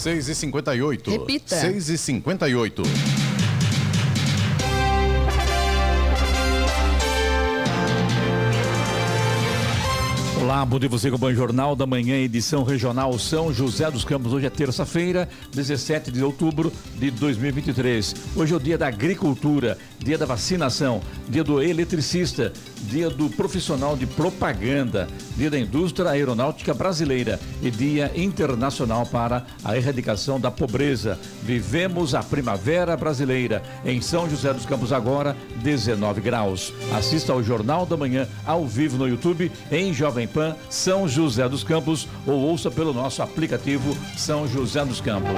6 e 58 Repita. 6 Olá, bom dia você com o Jornal da Manhã, edição regional São José dos Campos. Hoje é terça-feira, 17 de outubro de 2023. Hoje é o dia da agricultura, dia da vacinação, dia do eletricista, dia do profissional de propaganda, dia da indústria aeronáutica brasileira e dia internacional para a erradicação da pobreza. Vivemos a primavera brasileira. Em São José dos Campos agora, 19 graus. Assista ao Jornal da Manhã ao vivo no YouTube em Jovem Pan São José dos Campos ou ouça pelo nosso aplicativo São José dos Campos.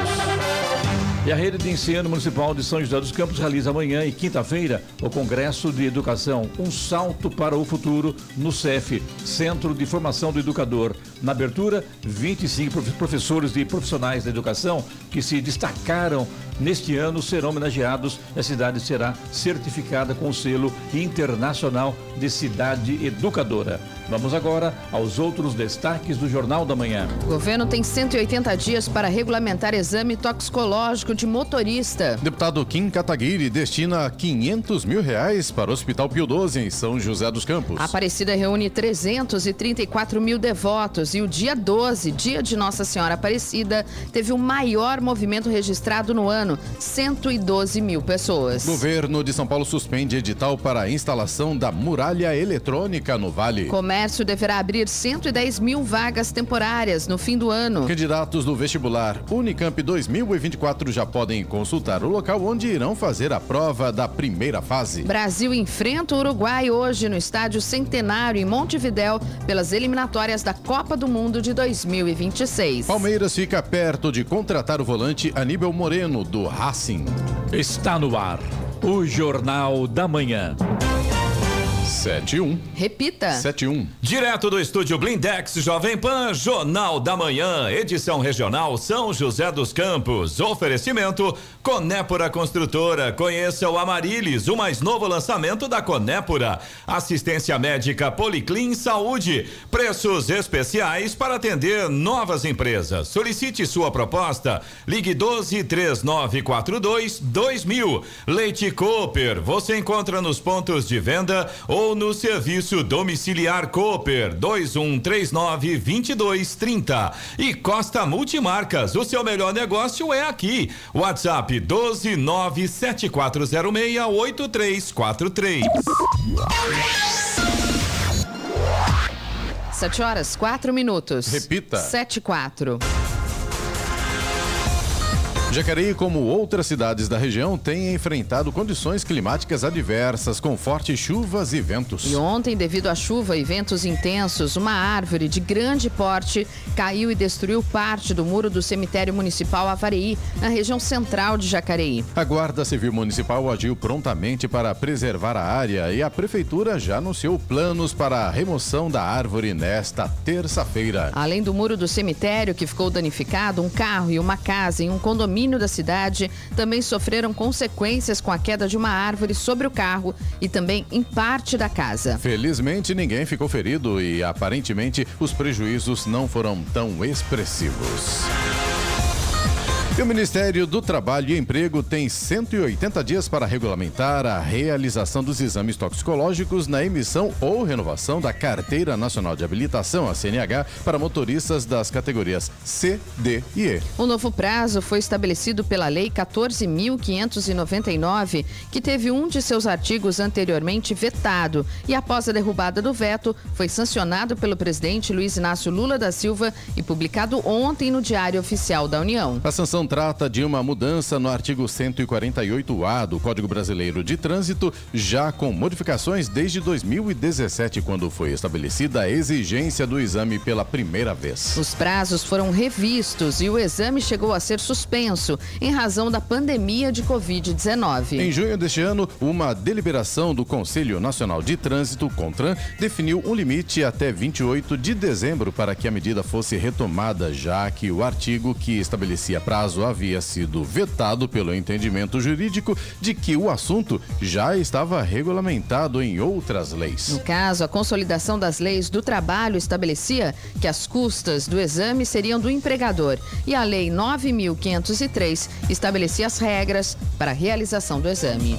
E a rede de ensino municipal de São José dos Campos realiza amanhã e quinta-feira o Congresso de Educação Um Salto para o Futuro no CEF, Centro de Formação do Educador. Na abertura, 25 profe- professores e profissionais da educação que se destacaram neste ano serão homenageados e a cidade será certificada com o selo internacional de cidade educadora. Vamos agora aos outros destaques do Jornal da Manhã. O governo tem 180 dias para regulamentar exame toxicológico de motorista. Deputado Kim Kataguiri destina 500 mil reais para o Hospital Pio 12 em São José dos Campos. A Aparecida reúne 334 mil devotos e o dia 12, dia de Nossa Senhora Aparecida, teve o maior movimento registrado no ano, 112 mil pessoas. Governo de São Paulo suspende edital para a instalação da muralha eletrônica no Vale. Comércio deverá abrir 110 mil vagas temporárias no fim do ano. Candidatos do vestibular Unicamp 2024 já podem consultar o local onde irão fazer a prova da primeira fase. Brasil enfrenta o Uruguai hoje no Estádio Centenário em Montevidéu pelas eliminatórias da Copa do Mundo de 2026. Palmeiras fica perto de contratar o volante Aníbal Moreno do Racing. Está no ar o Jornal da Manhã. 71 Repita. 71 Direto do estúdio Blindex Jovem Pan, Jornal da Manhã, edição regional São José dos Campos. Oferecimento Conépora Construtora. Conheça o Amarilis, o mais novo lançamento da Conépora. Assistência médica Policlin Saúde. Preços especiais para atender novas empresas. Solicite sua proposta. Ligue 12 3942 2000. Leite Cooper. Você encontra nos pontos de venda ou no serviço domiciliar Cooper 2139 2230. E Costa Multimarcas, o seu melhor negócio é aqui. WhatsApp 12974068343. 7 horas, 4 minutos. Repita. 7 e 4. Jacareí, como outras cidades da região, tem enfrentado condições climáticas adversas, com fortes chuvas e ventos. E ontem, devido à chuva e ventos intensos, uma árvore de grande porte caiu e destruiu parte do muro do cemitério municipal Avareí, na região central de Jacareí. A Guarda Civil Municipal agiu prontamente para preservar a área e a Prefeitura já anunciou planos para a remoção da árvore nesta terça-feira. Além do muro do cemitério que ficou danificado, um carro e uma casa em um condomínio da cidade também sofreram consequências com a queda de uma árvore sobre o carro e também em parte da casa. Felizmente, ninguém ficou ferido e aparentemente os prejuízos não foram tão expressivos. E o Ministério do Trabalho e Emprego tem 180 dias para regulamentar a realização dos exames toxicológicos na emissão ou renovação da Carteira Nacional de Habilitação, a CNH, para motoristas das categorias C, D e E. O novo prazo foi estabelecido pela Lei 14.599, que teve um de seus artigos anteriormente vetado e, após a derrubada do veto, foi sancionado pelo presidente Luiz Inácio Lula da Silva e publicado ontem no Diário Oficial da União. A sanção trata de uma mudança no artigo 148A do Código Brasileiro de Trânsito, já com modificações desde 2017, quando foi estabelecida a exigência do exame pela primeira vez. Os prazos foram revistos e o exame chegou a ser suspenso em razão da pandemia de Covid-19. Em junho deste ano, uma deliberação do Conselho Nacional de Trânsito, CONTRAN, definiu um limite até 28 de dezembro para que a medida fosse retomada, já que o artigo que estabelecia prazo caso havia sido vetado pelo entendimento jurídico de que o assunto já estava regulamentado em outras leis. No caso, a consolidação das leis do trabalho estabelecia que as custas do exame seriam do empregador e a Lei 9.503 estabelecia as regras para a realização do exame.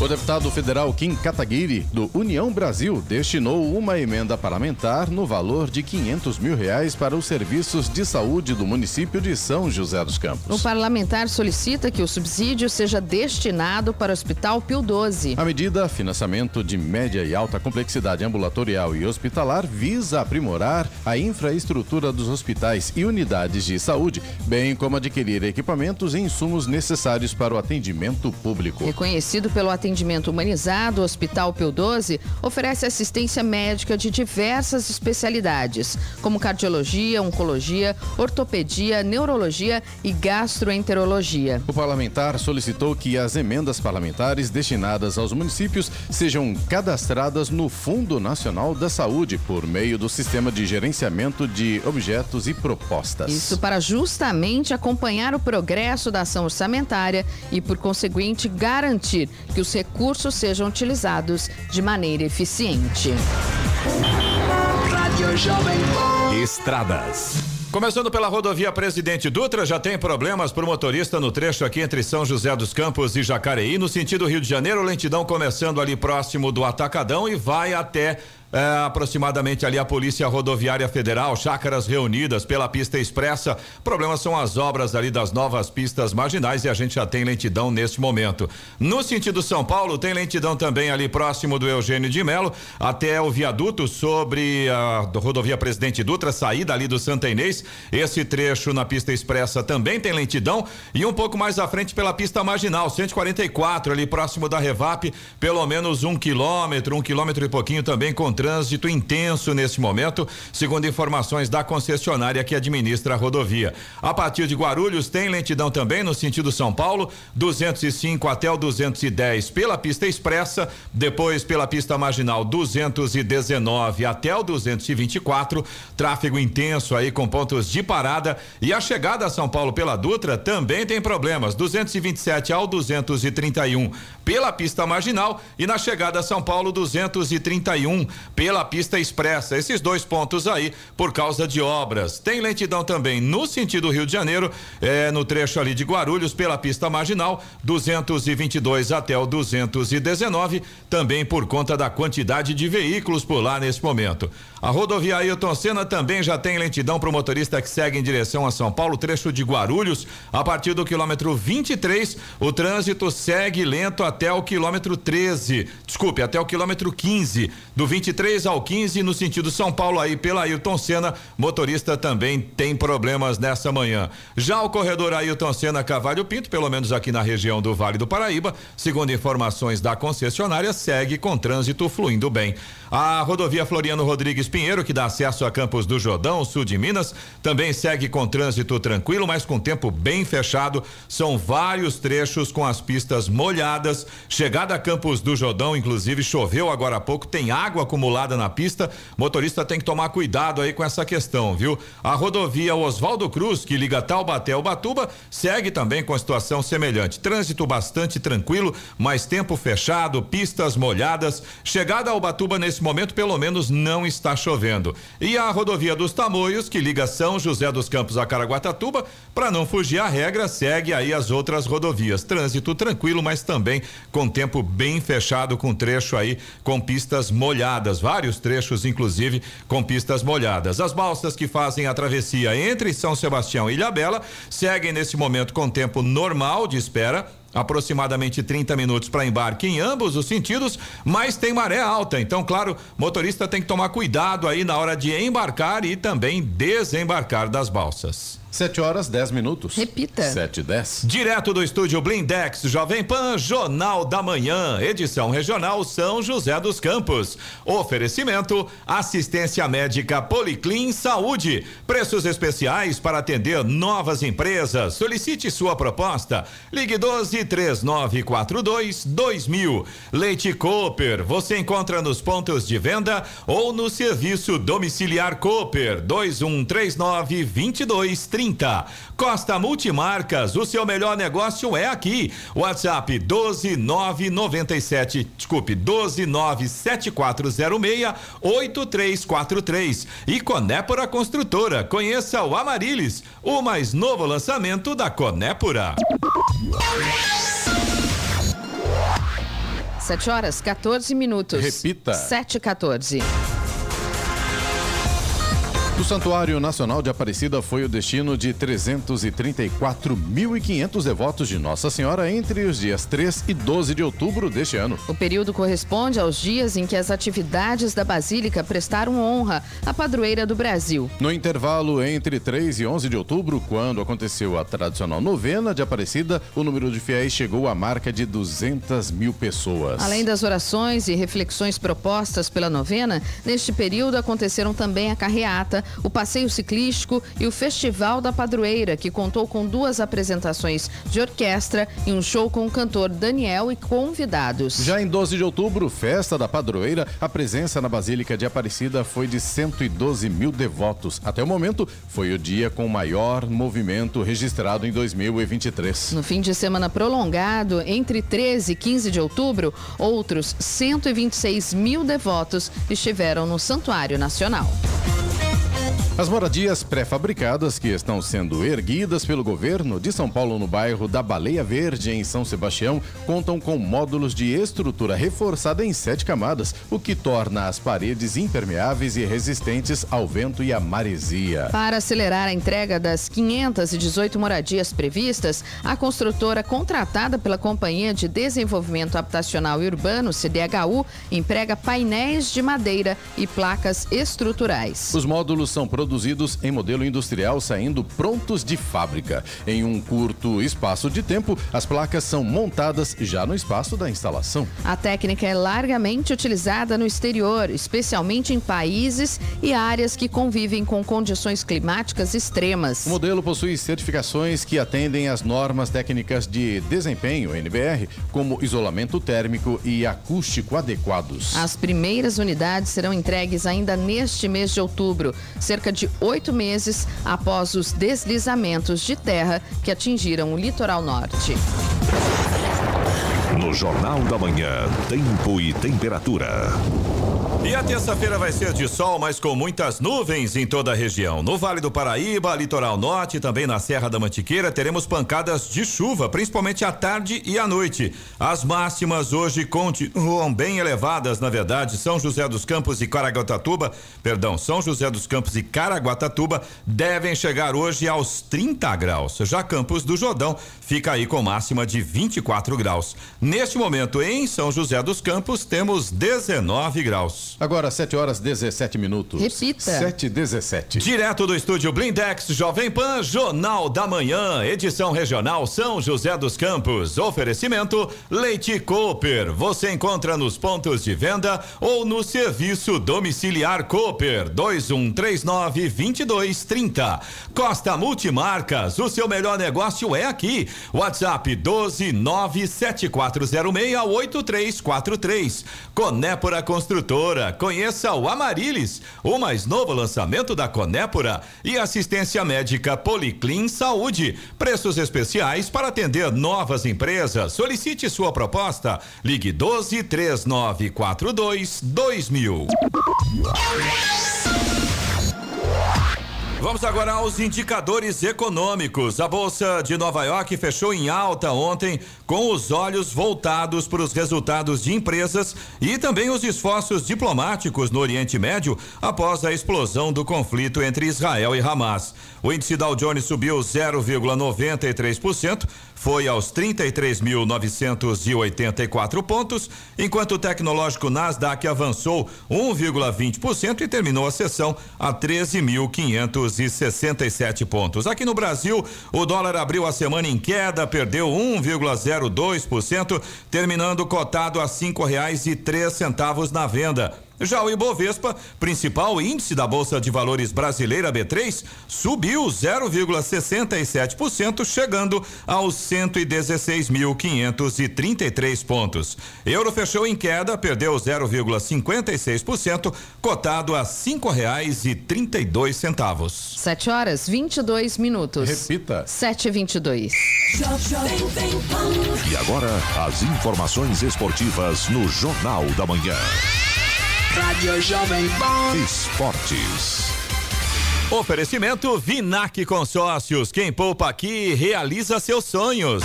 O deputado federal Kim Kataguiri, do União Brasil, destinou uma emenda parlamentar no valor de 500 mil reais para os serviços de saúde do município de São José dos Campos. O parlamentar solicita que o subsídio seja destinado para o Hospital Pio 12. A medida, financiamento de média e alta complexidade ambulatorial e hospitalar, visa aprimorar a infraestrutura dos hospitais e unidades de saúde, bem como adquirir equipamentos e insumos necessários para o atendimento público. Reconhecido pelo atendimento atendimento humanizado, o Hospital Pio 12 oferece assistência médica de diversas especialidades, como cardiologia, oncologia, ortopedia, neurologia e gastroenterologia. O parlamentar solicitou que as emendas parlamentares destinadas aos municípios sejam cadastradas no Fundo Nacional da Saúde por meio do sistema de gerenciamento de objetos e propostas. Isso para justamente acompanhar o progresso da ação orçamentária e, por conseguinte, garantir que os recursos sejam utilizados de maneira eficiente. Estradas. Começando pela rodovia Presidente Dutra, já tem problemas para o motorista no trecho aqui entre São José dos Campos e Jacareí, no sentido Rio de Janeiro, lentidão começando ali próximo do Atacadão e vai até é, aproximadamente ali a Polícia Rodoviária Federal, chácaras reunidas pela pista expressa. Problemas são as obras ali das novas pistas marginais e a gente já tem lentidão neste momento. No sentido São Paulo, tem lentidão também ali próximo do Eugênio de Melo, até o viaduto sobre a rodovia Presidente Dutra, saída ali do Santa Inês. Esse trecho na pista expressa também tem lentidão e um pouco mais à frente pela pista marginal, 144, ali próximo da Revap, pelo menos um quilômetro, um quilômetro e pouquinho também com trânsito intenso nesse momento, segundo informações da concessionária que administra a rodovia. A partir de Guarulhos tem lentidão também no sentido São Paulo, 205 até o 210 pela pista expressa, depois pela pista marginal 219 até o 224, tráfego intenso aí com pontos de parada e a chegada a São Paulo pela Dutra também tem problemas, 227 ao 231 pela pista marginal e na chegada a São Paulo 231 pela pista expressa. Esses dois pontos aí por causa de obras. Tem lentidão também no sentido Rio de Janeiro, é, no trecho ali de Guarulhos pela pista marginal 222 até o 219, também por conta da quantidade de veículos por lá nesse momento. A rodovia Ailton Senna também já tem lentidão para o motorista que segue em direção a São Paulo, trecho de Guarulhos, a partir do quilômetro 23, o trânsito segue lento até o quilômetro 13. Desculpe, até o quilômetro 15. Do 23 ao 15, no sentido São Paulo, aí pela Ailton Senna, motorista também tem problemas nessa manhã. Já o corredor Ailton Senna Cavalho Pinto, pelo menos aqui na região do Vale do Paraíba, segundo informações da concessionária, segue com trânsito fluindo bem. A rodovia Floriano Rodrigues Pinheiro, que dá acesso a Campos do Jordão, sul de Minas, também segue com trânsito tranquilo, mas com tempo bem fechado. São vários trechos com as pistas molhadas. Chegada a Campos do Jordão, inclusive, choveu agora há pouco, tem água acumulada na pista. Motorista tem que tomar cuidado aí com essa questão, viu? A rodovia Oswaldo Cruz, que liga Taubaté ao Batuba, segue também com situação semelhante. Trânsito bastante tranquilo, mas tempo fechado, pistas molhadas. Chegada ao Batuba nesse momento, pelo menos, não está chovendo. E a rodovia dos Tamoios, que liga São José dos Campos a Caraguatatuba, para não fugir à regra, segue aí as outras rodovias. Trânsito tranquilo, mas também com tempo bem fechado, com trecho aí com pistas molhadas, vários trechos, inclusive, com pistas molhadas. As balsas que fazem a travessia entre São Sebastião e Ilhabela seguem nesse momento com tempo normal de espera aproximadamente 30 minutos para embarque em ambos os sentidos, mas tem maré alta. Então, claro, motorista tem que tomar cuidado aí na hora de embarcar e também desembarcar das balsas. 7 horas 10 minutos. Repita. 7 e 10. Direto do estúdio Blindex Jovem Pan, Jornal da Manhã, edição regional São José dos Campos. Oferecimento: assistência médica Policlin Saúde. Preços especiais para atender novas empresas. Solicite sua proposta. Ligue 12 12 3942 2000. Leite Cooper, você encontra nos pontos de venda ou no serviço domiciliar Cooper 2139 2230. Costa Multimarcas, o seu melhor negócio é aqui. WhatsApp 12997, desculpe, 1297406 8343. E Conépora Construtora, conheça o Amarilis, o mais novo lançamento da Conépora. 7 horas 14 minutos. Repita. 7 e 14. O Santuário Nacional de Aparecida foi o destino de 334.500 devotos de Nossa Senhora entre os dias 3 e 12 de outubro deste ano. O período corresponde aos dias em que as atividades da Basílica prestaram honra à padroeira do Brasil. No intervalo entre 3 e 11 de outubro, quando aconteceu a tradicional novena de Aparecida, o número de fiéis chegou à marca de 200 mil pessoas. Além das orações e reflexões propostas pela novena, neste período aconteceram também a carreata, o passeio ciclístico e o Festival da Padroeira, que contou com duas apresentações de orquestra e um show com o cantor Daniel e convidados. Já em 12 de outubro, festa da padroeira, a presença na Basílica de Aparecida foi de 112 mil devotos. Até o momento, foi o dia com maior movimento registrado em 2023. No fim de semana prolongado, entre 13 e 15 de outubro, outros 126 mil devotos estiveram no Santuário Nacional. As moradias pré-fabricadas que estão sendo erguidas pelo governo de São Paulo no bairro da Baleia Verde, em São Sebastião, contam com módulos de estrutura reforçada em sete camadas, o que torna as paredes impermeáveis e resistentes ao vento e à maresia. Para acelerar a entrega das 518 moradias previstas, a construtora contratada pela Companhia de Desenvolvimento Habitacional e Urbano, CDHU, emprega painéis de madeira e placas estruturais. Os módulos são produzidos produzidos em modelo industrial saindo prontos de fábrica. Em um curto espaço de tempo, as placas são montadas já no espaço da instalação. A técnica é largamente utilizada no exterior, especialmente em países e áreas que convivem com condições climáticas extremas. O modelo possui certificações que atendem às normas técnicas de desempenho NBR, como isolamento térmico e acústico adequados. As primeiras unidades serão entregues ainda neste mês de outubro, cerca de de oito meses após os deslizamentos de terra que atingiram o litoral norte. No Jornal da Manhã, Tempo e Temperatura. E a terça-feira vai ser de sol, mas com muitas nuvens em toda a região. No Vale do Paraíba, Litoral Norte, também na Serra da Mantiqueira, teremos pancadas de chuva, principalmente à tarde e à noite. As máximas hoje continuam bem elevadas, na verdade. São José dos Campos e Caraguatatuba, perdão, São José dos Campos e Caraguatatuba devem chegar hoje aos 30 graus. Já Campos do Jordão fica aí com máxima de 24 graus. Neste momento, em São José dos Campos, temos 19 graus. Agora, 7 horas 17 minutos. Repita. 7 e 17. Direto do estúdio Blindex Jovem Pan, Jornal da Manhã, edição regional São José dos Campos. Oferecimento Leite Cooper. Você encontra nos pontos de venda ou no serviço domiciliar Cooper 2139 2230. Costa Multimarcas, o seu melhor negócio é aqui. WhatsApp 12 97406 8343. Conépora conheça o Amarilis, o mais novo lançamento da Conépora e assistência médica Policlin Saúde. Preços especiais para atender novas empresas. Solicite sua proposta. Ligue 12 3942 2000. Vamos agora aos indicadores econômicos. A Bolsa de Nova York fechou em alta ontem, com os olhos voltados para os resultados de empresas e também os esforços diplomáticos no Oriente Médio após a explosão do conflito entre Israel e Hamas. O índice Dow Jones subiu 0,93%, foi aos 33.984 pontos, enquanto o tecnológico Nasdaq avançou 1,20% e terminou a sessão a 13.567 pontos. Aqui no Brasil, o dólar abriu a semana em queda, perdeu 1,02%, terminando cotado a cinco reais e três centavos na venda. Já o Ibovespa, principal índice da Bolsa de Valores brasileira B3, subiu 0,67%, chegando aos 116.533 pontos. Euro fechou em queda, perdeu 0,56%, cotado a cinco reais e trinta e dois centavos. Sete horas, 22 minutos. Repita. Sete e vinte e dois. E agora, as informações esportivas no Jornal da Manhã. Rádio Jovem Pan. Esportes. Oferecimento Vinac Consórcios. Quem poupa aqui realiza seus sonhos.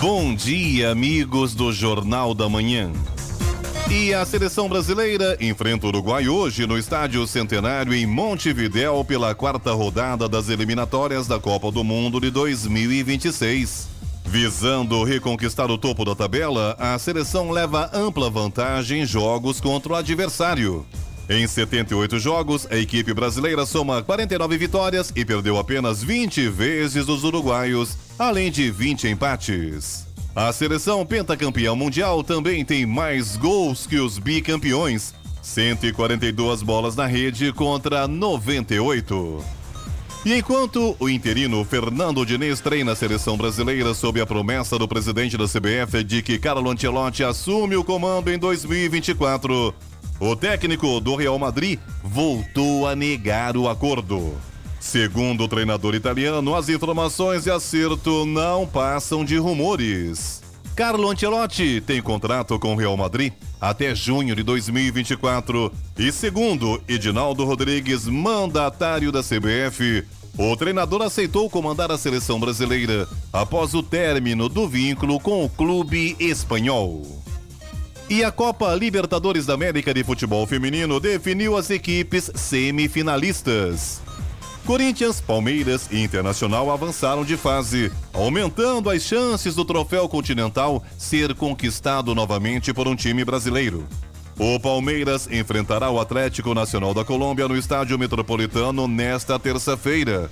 Bom dia, amigos do Jornal da Manhã. E a seleção brasileira enfrenta o Uruguai hoje no Estádio Centenário em Montevidéu pela quarta rodada das eliminatórias da Copa do Mundo de 2026. Visando reconquistar o topo da tabela, a seleção leva ampla vantagem em jogos contra o adversário. Em 78 jogos, a equipe brasileira soma 49 vitórias e perdeu apenas 20 vezes os uruguaios, além de 20 empates. A seleção pentacampeã mundial também tem mais gols que os bicampeões: 142 bolas na rede contra 98. E enquanto o interino Fernando Diniz treina a seleção brasileira sob a promessa do presidente da CBF de que Carlo Ancelotti assume o comando em 2024, o técnico do Real Madrid voltou a negar o acordo. Segundo o treinador italiano, as informações de acerto não passam de rumores. Carlo Ancelotti tem contrato com o Real Madrid até junho de 2024 e segundo Edinaldo Rodrigues, mandatário da CBF, o treinador aceitou comandar a seleção brasileira após o término do vínculo com o clube espanhol. E a Copa Libertadores da América de Futebol Feminino definiu as equipes semifinalistas. Corinthians, Palmeiras e Internacional avançaram de fase, aumentando as chances do troféu continental ser conquistado novamente por um time brasileiro. O Palmeiras enfrentará o Atlético Nacional da Colômbia no Estádio Metropolitano nesta terça-feira.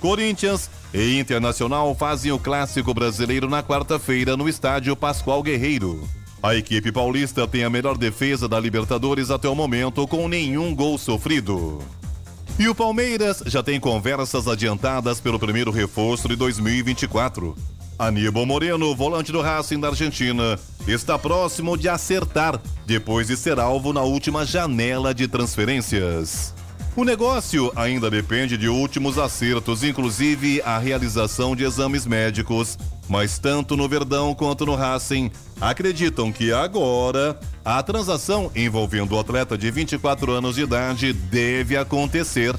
Corinthians e Internacional fazem o clássico brasileiro na quarta-feira no Estádio Pascoal Guerreiro. A equipe paulista tem a melhor defesa da Libertadores até o momento, com nenhum gol sofrido. E o Palmeiras já tem conversas adiantadas pelo primeiro reforço de 2024. Aníbal Moreno, volante do Racing da Argentina, está próximo de acertar depois de ser alvo na última janela de transferências. O negócio ainda depende de últimos acertos, inclusive a realização de exames médicos, mas tanto no Verdão quanto no Racing acreditam que agora a transação envolvendo o atleta de 24 anos de idade deve acontecer.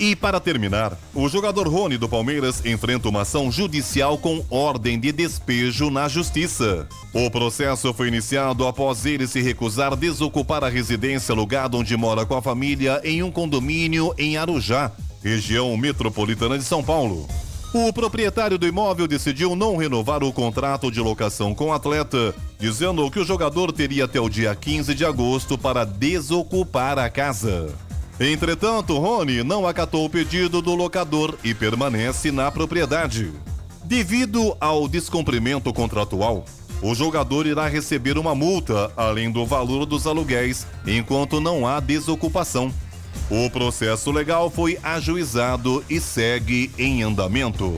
E para terminar, o jogador Rony do Palmeiras enfrenta uma ação judicial com ordem de despejo na justiça. O processo foi iniciado após ele se recusar desocupar a residência alugada onde mora com a família em um condomínio em Arujá, região metropolitana de São Paulo. O proprietário do imóvel decidiu não renovar o contrato de locação com o atleta, dizendo que o jogador teria até o dia 15 de agosto para desocupar a casa. Entretanto, Rony não acatou o pedido do locador e permanece na propriedade. Devido ao descumprimento contratual, o jogador irá receber uma multa, além do valor dos aluguéis, enquanto não há desocupação. O processo legal foi ajuizado e segue em andamento.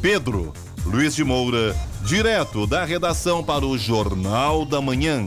Pedro Luiz de Moura, direto da redação para o Jornal da Manhã.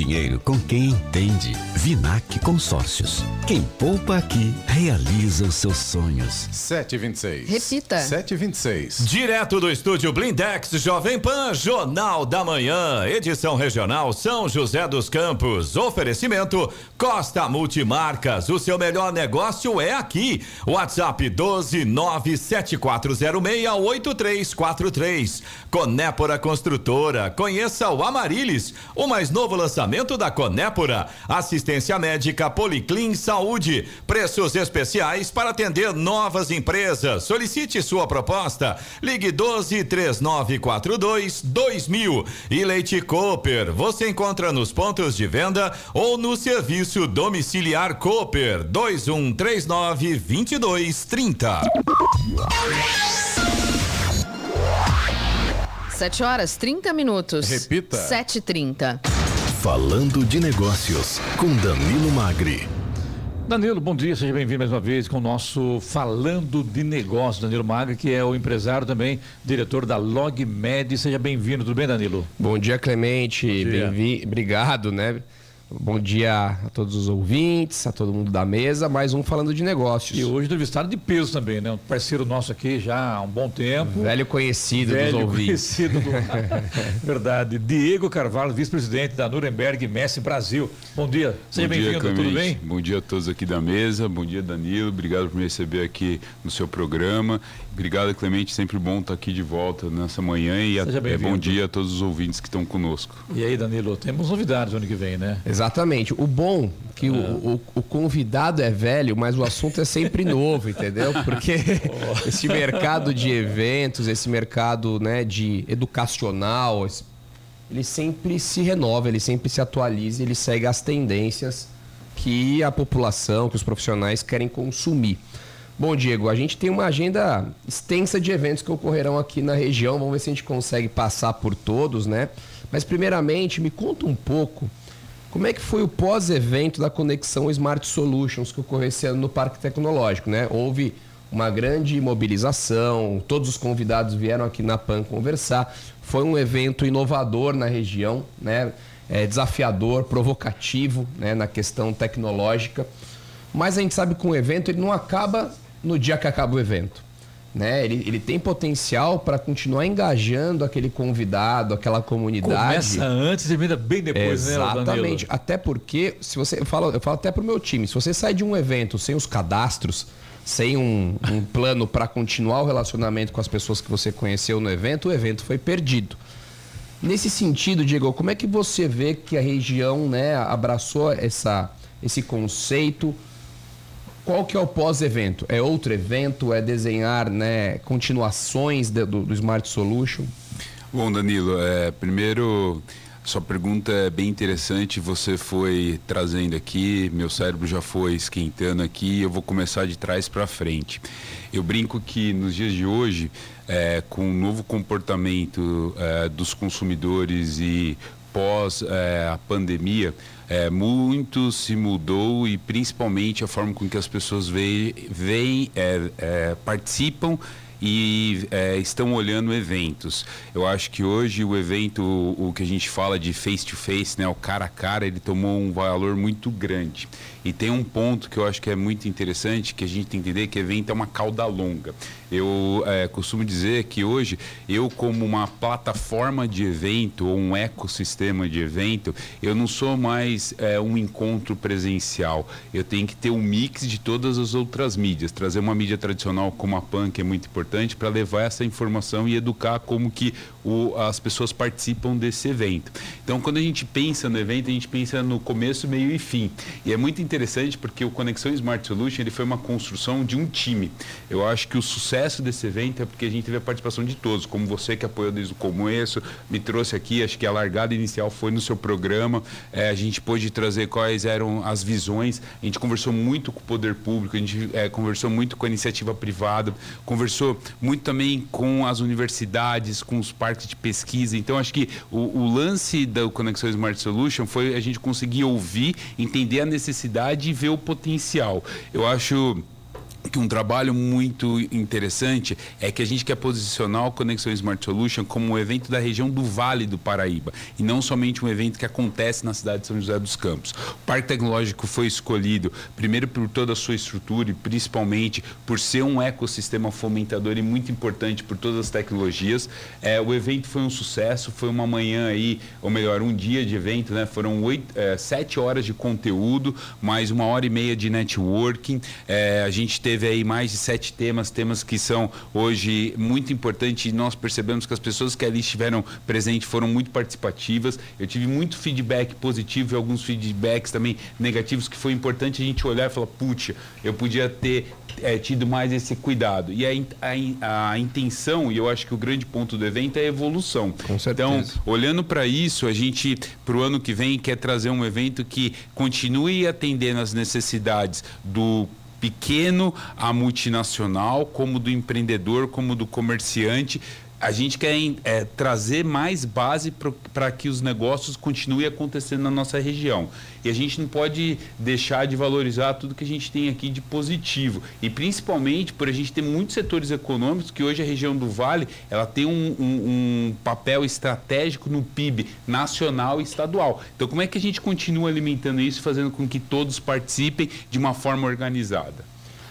dinheiro com quem entende. Vinac Consórcios. Quem poupa aqui, realiza os seus sonhos. 726. Repita. 726. Direto do estúdio Blindex Jovem Pan, Jornal da Manhã, edição regional São José dos Campos. Oferecimento Costa Multimarcas. O seu melhor negócio é aqui. WhatsApp 12974068343. Conépora Construtora. Conheça o Amarilis, o mais novo lançamento da Conépora. Assistência médica Policlin Saúde. Preços especiais para atender novas empresas. Solicite sua proposta. Ligue 12 3942 2000. E Leite Cooper. Você encontra nos pontos de venda ou no serviço domiciliar Cooper 2139 2230. 7 horas 30 minutos. Repita. 7h30. Falando de negócios, com Danilo Magri. Danilo, bom dia, seja bem-vindo mais uma vez com o nosso Falando de Negócios. Danilo Magri, que é o empresário também, diretor da LogMed. Seja bem-vindo, tudo bem, Danilo? Bom dia, Clemente. dia. Bem-vi- Obrigado, né? Bom dia a todos os ouvintes, a todo mundo da mesa. Mais um falando de negócios. E hoje entrevistado de peso também, né? Um parceiro nosso aqui já há um bom tempo. Velho conhecido Velho dos ouvintes. conhecido do... Verdade. Diego Carvalho, vice-presidente da Nuremberg Messi Brasil. Bom dia, seja bem-vindo, tudo bem? Bom dia a todos aqui da mesa, bom dia Danilo, obrigado por me receber aqui no seu programa. Obrigado, Clemente, sempre bom estar aqui de volta nessa manhã e Seja é, bom dia a todos os ouvintes que estão conosco. E aí, Danilo, temos novidades no ano que vem, né? Exatamente. O bom que o, o- o convidado é velho, mas o assunto é sempre novo, entendeu? Porque esse mercado de eventos, esse mercado né, de educacional, ele sempre se renova, ele sempre se atualiza, ele segue as tendências que a população, que os profissionais querem consumir. Bom, Diego, a gente tem uma agenda extensa de eventos que ocorrerão aqui na região. Vamos ver se a gente consegue passar por todos, né? Mas primeiramente, me conta um pouco como é que foi o pós-evento da conexão Smart Solutions que ocorreu esse ano no Parque Tecnológico, né? Houve uma grande mobilização, todos os convidados vieram aqui na PAN conversar. Foi um evento inovador na região, né? É, desafiador, provocativo, né? Na questão tecnológica. Mas a gente sabe que um evento ele não acaba no dia que acaba o evento. Né? Ele, ele tem potencial para continuar engajando aquele convidado, aquela comunidade. Começa antes e termina bem depois, né, Exatamente. Até porque, se você. Eu falo, eu falo até pro meu time, se você sai de um evento sem os cadastros, sem um, um plano para continuar o relacionamento com as pessoas que você conheceu no evento, o evento foi perdido. Nesse sentido, Diego, como é que você vê que a região né, abraçou essa, esse conceito? Qual que é o pós-evento? É outro evento? É desenhar né, continuações do, do Smart Solution? Bom, Danilo, é, primeiro, sua pergunta é bem interessante. Você foi trazendo aqui, meu cérebro já foi esquentando aqui. Eu vou começar de trás para frente. Eu brinco que nos dias de hoje, é, com o novo comportamento é, dos consumidores e pós é, a pandemia, é, muito se mudou e principalmente a forma com que as pessoas veem, veem é, participam e é, estão olhando eventos. Eu acho que hoje o evento, o, o que a gente fala de face to face, né, o cara a cara, ele tomou um valor muito grande. E tem um ponto que eu acho que é muito interessante, que a gente tem que entender que evento é uma cauda longa. Eu é, costumo dizer que hoje, eu como uma plataforma de evento ou um ecossistema de evento, eu não sou mais é, um encontro presencial. Eu tenho que ter um mix de todas as outras mídias, trazer uma mídia tradicional como a PAN, que é muito importante, para levar essa informação e educar como que o, as pessoas participam desse evento. Então, quando a gente pensa no evento, a gente pensa no começo, meio e fim. E é muito interessante porque o Conexão Smart Solution ele foi uma construção de um time. Eu acho que o sucesso desse evento é porque a gente teve a participação de todos, como você que apoiou desde o começo, me trouxe aqui, acho que a largada inicial foi no seu programa, é, a gente pôde trazer quais eram as visões, a gente conversou muito com o poder público, a gente é, conversou muito com a iniciativa privada, conversou muito também com as universidades, com os parques de pesquisa. Então, acho que o, o lance da Conexão Smart Solution foi a gente conseguir ouvir, entender a necessidade e ver o potencial. Eu acho que um trabalho muito interessante é que a gente quer posicionar o Conexão Smart Solution como um evento da região do Vale do Paraíba e não somente um evento que acontece na cidade de São José dos Campos. O Parque Tecnológico foi escolhido primeiro por toda a sua estrutura e principalmente por ser um ecossistema fomentador e muito importante por todas as tecnologias. É, o evento foi um sucesso, foi uma manhã aí, ou melhor, um dia de evento, né? Foram oito, é, sete horas de conteúdo, mais uma hora e meia de networking. É, a gente teve teve aí mais de sete temas, temas que são hoje muito importantes e nós percebemos que as pessoas que ali estiveram presentes foram muito participativas. Eu tive muito feedback positivo e alguns feedbacks também negativos que foi importante a gente olhar e falar, putz, eu podia ter é, tido mais esse cuidado. E a, a, a, intenção, e eu acho que o grande ponto do evento é a evolução. Então, olhando para isso, a gente, para o ano que vem, quer trazer um evento que continue atendendo as necessidades do pequeno a multinacional, como do empreendedor, como do comerciante. A gente quer é, trazer mais base para que os negócios continuem acontecendo na nossa região. E a gente não pode deixar de valorizar tudo que a gente tem aqui de positivo. E principalmente por a gente ter muitos setores econômicos que hoje a região do Vale ela tem um, um, um papel estratégico no PIB nacional e estadual. Então como é que a gente continua alimentando isso, fazendo com que todos participem de uma forma organizada?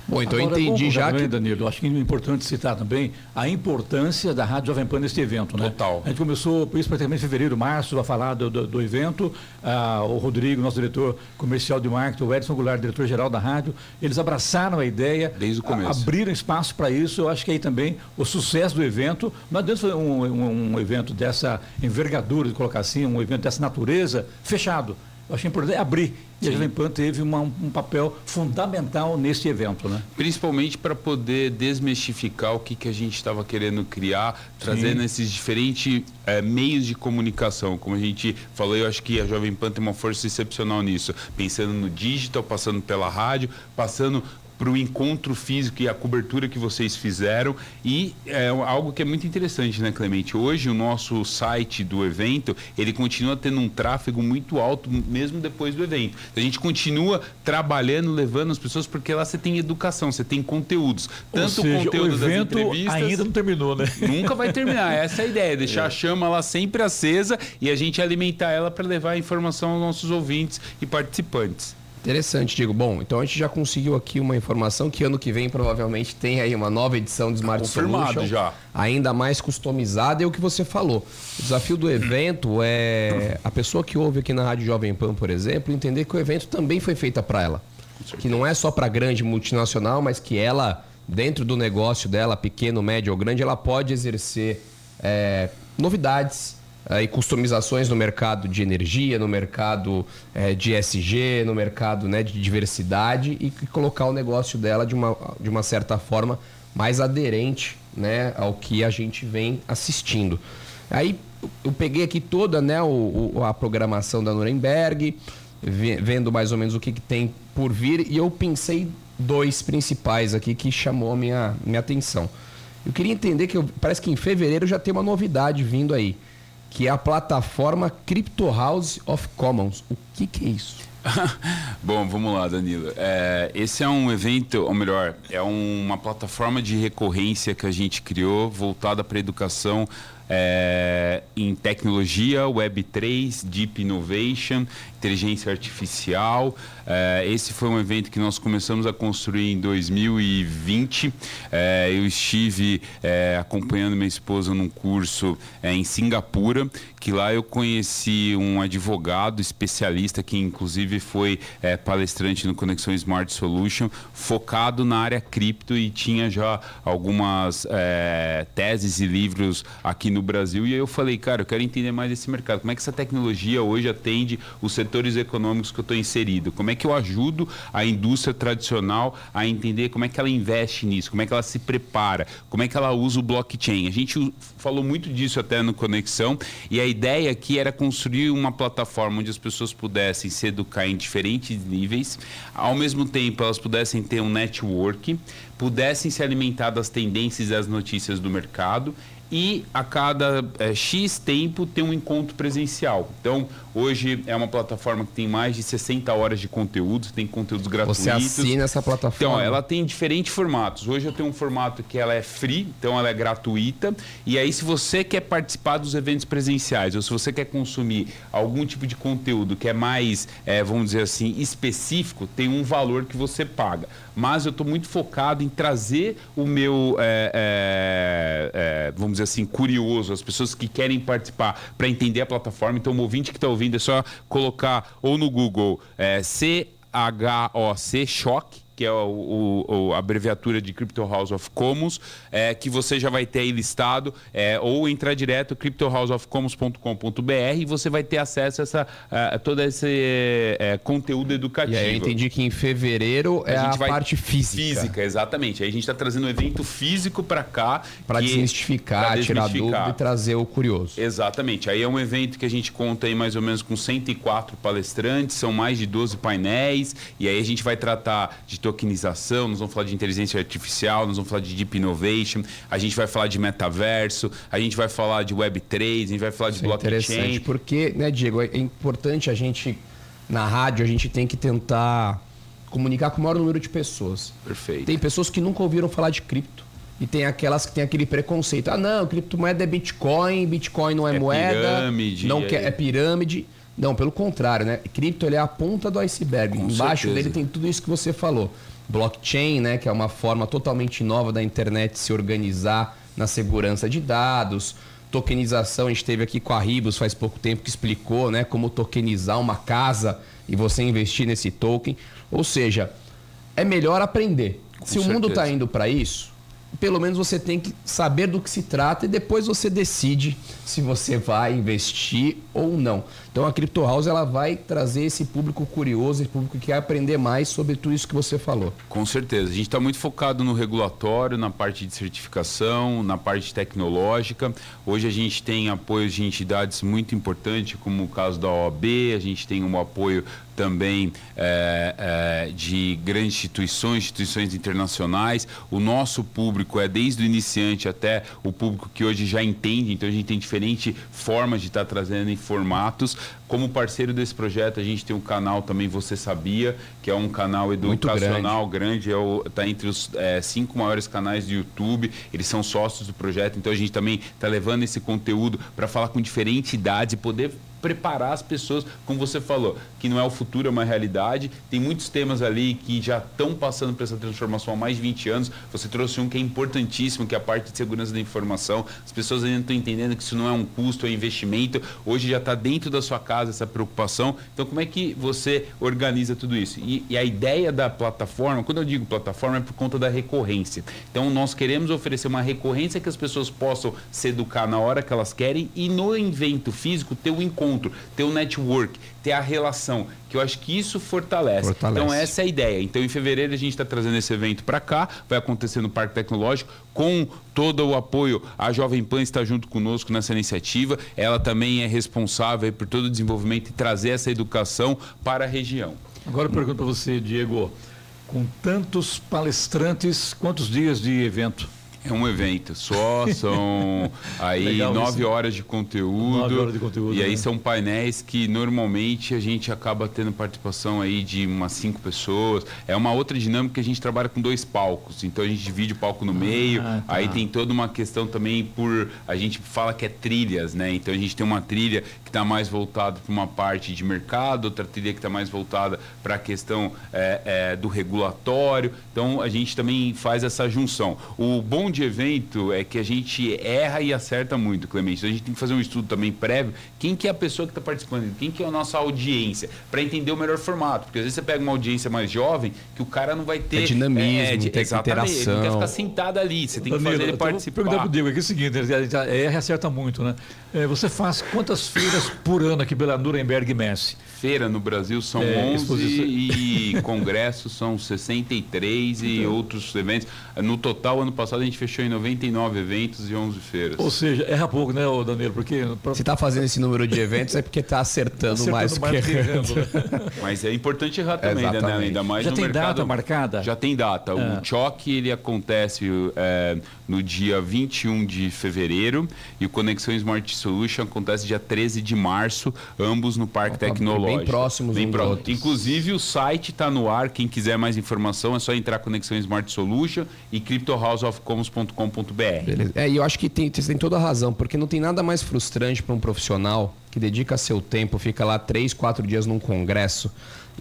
Bom, então Agora, eu entendi já também, que... Danilo, acho que é importante citar também a importância da Rádio Jovem Pan neste evento, né? Total. A gente começou, por isso, praticamente em fevereiro, março, a falar do, do, do evento. Ah, o Rodrigo, nosso diretor comercial de marketing, o Edson Goulart, diretor-geral da rádio, eles abraçaram a ideia. Desde o começo. Abriram espaço para isso. Eu acho que aí também o sucesso do evento, não adianta fazer um, um, um evento dessa envergadura, de colocar assim, um evento dessa natureza, fechado. Eu achei importante abrir. E Sim. a Jovem Pan teve uma, um papel fundamental nesse evento, né? Principalmente para poder desmistificar o que, que a gente estava querendo criar, trazendo Sim. esses diferentes é, meios de comunicação. Como a gente falou, eu acho que a Jovem Pan tem uma força excepcional nisso. Pensando no digital, passando pela rádio, passando para o encontro físico e a cobertura que vocês fizeram. E é algo que é muito interessante, né, Clemente? Hoje o nosso site do evento, ele continua tendo um tráfego muito alto, mesmo depois do evento. A gente continua trabalhando, levando as pessoas, porque lá você tem educação, você tem conteúdos. Tanto seja, conteúdo o evento das entrevistas. Ainda não terminou, né? Nunca vai terminar. Essa é a ideia, deixar é. a chama lá sempre acesa e a gente alimentar ela para levar a informação aos nossos ouvintes e participantes. Interessante, Diego. Bom, então a gente já conseguiu aqui uma informação que ano que vem provavelmente tem aí uma nova edição do Smart Confirmado Solution. já. Ainda mais customizada, é o que você falou. O desafio do evento é a pessoa que ouve aqui na Rádio Jovem Pan, por exemplo, entender que o evento também foi feito para ela. Que não é só para grande multinacional, mas que ela, dentro do negócio dela, pequeno, médio ou grande, ela pode exercer é, novidades, e customizações no mercado de energia, no mercado é, de SG, no mercado né, de diversidade e, e, colocar o negócio dela de uma, de uma certa forma mais aderente né, ao que a gente vem assistindo. Aí eu peguei aqui toda né, o, o, a programação da Nuremberg, vendo mais ou menos o que, que tem por vir, e eu pensei dois principais aqui que chamou a minha, minha atenção. Eu queria entender que eu, parece que em fevereiro já tem uma novidade vindo aí que é a plataforma Crypto House of Commons. O que, que é isso? Bom, vamos lá, Danilo. É, esse é um evento, ou melhor, é uma plataforma de recorrência que a gente criou voltada para a educação é, em tecnologia, Web3, Deep Innovation, inteligência artificial. É, esse foi um evento que nós começamos a construir em 2020. É, eu estive é, acompanhando minha esposa num curso é, em Singapura, que lá eu conheci um advogado especialista que inclusive foi é, palestrante no Conexão Smart Solution, focado na área cripto e tinha já algumas teses e livros aqui no Brasil. E aí eu falei, cara, eu quero entender mais desse mercado. Como é que essa tecnologia hoje atende o setor setores econômicos que eu estou inserido? Como é que eu ajudo a indústria tradicional a entender como é que ela investe nisso, como é que ela se prepara, como é que ela usa o blockchain? A gente falou muito disso até no Conexão e a ideia aqui era construir uma plataforma onde as pessoas pudessem se educar em diferentes níveis, ao mesmo tempo elas pudessem ter um network, pudessem se alimentar das tendências e das notícias do mercado e a cada é, X tempo tem um encontro presencial. Então, Hoje é uma plataforma que tem mais de 60 horas de conteúdo, tem conteúdos gratuitos. Você assina essa plataforma? Então, ela tem diferentes formatos. Hoje eu tenho um formato que ela é free, então ela é gratuita. E aí, se você quer participar dos eventos presenciais, ou se você quer consumir algum tipo de conteúdo que é mais, é, vamos dizer assim, específico, tem um valor que você paga. Mas eu estou muito focado em trazer o meu, é, é, é, vamos dizer assim, curioso, as pessoas que querem participar para entender a plataforma. Então, o ouvinte que está ouvindo é só colocar ou no Google é, C-H-O-C, Choque que é o, o, a abreviatura de Crypto House of Commons, é, que você já vai ter aí listado, é, ou entrar direto cryptohouseofcommons.com.br e você vai ter acesso a, essa, a todo esse é, conteúdo educativo. E aí eu entendi que em fevereiro é a, a parte física. Física, exatamente. Aí a gente está trazendo um evento físico para cá. Para desmistificar, pra tirar dúvida e trazer o curioso. Exatamente. Aí é um evento que a gente conta aí mais ou menos com 104 palestrantes, são mais de 12 painéis, e aí a gente vai tratar de tokenização, nós vamos falar de inteligência artificial, nós vamos falar de deep innovation, a gente vai falar de metaverso, a gente vai falar de web3, a gente vai falar de Isso é blockchain. É interessante porque, né, Diego, é importante a gente na rádio a gente tem que tentar comunicar com o maior número de pessoas. Perfeito. Tem pessoas que nunca ouviram falar de cripto. E tem aquelas que têm aquele preconceito. Ah, não, criptomoeda é Bitcoin, Bitcoin não é, é moeda. Pirâmide. Não quer, é pirâmide. Não, pelo contrário, né? Cripto ele é a ponta do iceberg. Com Embaixo certeza. dele tem tudo isso que você falou. Blockchain, né, que é uma forma totalmente nova da internet se organizar na segurança de dados. Tokenização, a gente teve aqui com a Ribos faz pouco tempo que explicou, né, como tokenizar uma casa e você investir nesse token. Ou seja, é melhor aprender. Com se certeza. o mundo está indo para isso, pelo menos você tem que saber do que se trata e depois você decide se você vai investir ou não. Então a Crypto House ela vai trazer esse público curioso, esse público que quer aprender mais sobre tudo isso que você falou. Com certeza. A gente está muito focado no regulatório, na parte de certificação, na parte tecnológica. Hoje a gente tem apoios de entidades muito importantes, como o caso da OAB, a gente tem um apoio também é, é, de grandes instituições, instituições internacionais. O nosso público é desde o iniciante até o público que hoje já entende, então a gente tem diferentes formas de estar trazendo em formatos. Como parceiro desse projeto, a gente tem um canal também, Você Sabia, que é um canal educacional grande, está é tá entre os é, cinco maiores canais do YouTube, eles são sócios do projeto, então a gente também está levando esse conteúdo para falar com diferentes idades e poder preparar as pessoas, como você falou, que não é o futuro, é uma realidade. Tem muitos temas ali que já estão passando por essa transformação há mais de 20 anos. Você trouxe um que é importantíssimo, que é a parte de segurança da informação. As pessoas ainda estão entendendo que isso não é um custo, é um investimento. Hoje já está dentro da sua casa essa preocupação. Então, como é que você organiza tudo isso? E, e a ideia da plataforma, quando eu digo plataforma, é por conta da recorrência. Então, nós queremos oferecer uma recorrência que as pessoas possam se educar na hora que elas querem e no evento físico ter o um encontro encontro, ter o um network, ter a relação, que eu acho que isso fortalece. fortalece. Então essa é a ideia. Então em fevereiro a gente está trazendo esse evento para cá, vai acontecer no Parque Tecnológico, com todo o apoio. A Jovem Pan está junto conosco nessa iniciativa. Ela também é responsável por todo o desenvolvimento e trazer essa educação para a região. Agora eu pergunto para você, Diego, com tantos palestrantes, quantos dias de evento? É um evento só, são aí nove horas de conteúdo. Nove horas de conteúdo. E aí né? são painéis que normalmente a gente acaba tendo participação aí de umas cinco pessoas. É uma outra dinâmica que a gente trabalha com dois palcos. Então a gente divide o palco no meio. Ah, tá. Aí tem toda uma questão também por. A gente fala que é trilhas, né? Então a gente tem uma trilha que está mais voltada para uma parte de mercado, outra trilha que está mais voltada para a questão é, é, do regulatório. Então a gente também faz essa junção. O bom de evento é que a gente erra e acerta muito, Clemente. Então, a gente tem que fazer um estudo também prévio. Quem que é a pessoa que está participando? Quem que é a nossa audiência? Para entender o melhor formato. Porque às vezes você pega uma audiência mais jovem que o cara não vai ter... É dinamismo, é, de, tem exatamente, interação. Ele quer ficar sentado ali. Você tem que Danilo, fazer ele participar. Perguntar pro Diego aqui é o seguinte, erra e acerta muito, né? É, você faz quantas feiras por ano aqui pela Nuremberg Messi? Feira no Brasil são é, 11 exposição. e congressos são 63 então. e outros eventos. No total, ano passado a gente fechou em 99 eventos e 11 feiras. Ou seja, erra pouco, né, ô Danilo? Porque pra... Se está fazendo esse número de eventos é porque está acertando, Acertando mais do mais que do que errando. errando. Mas é importante errar também, né? Exatamente. Ainda mais Já no tem mercado... data marcada? Já tem data. Ah. O choque ele acontece é, no dia 21 de fevereiro e o Conexão Smart Solution acontece dia 13 de março, ambos no Parque Opa, Tecnológico. bem próximos Bem um pró-. Inclusive o site está no ar, quem quiser mais informação é só entrar Conexão Smart Solution e cryptohouseofcommons.com.br. Beleza. É, e eu acho que tem, você tem toda a razão, porque não tem nada mais frustrante para um profissional que dedica seu tempo, fica lá três, quatro dias num congresso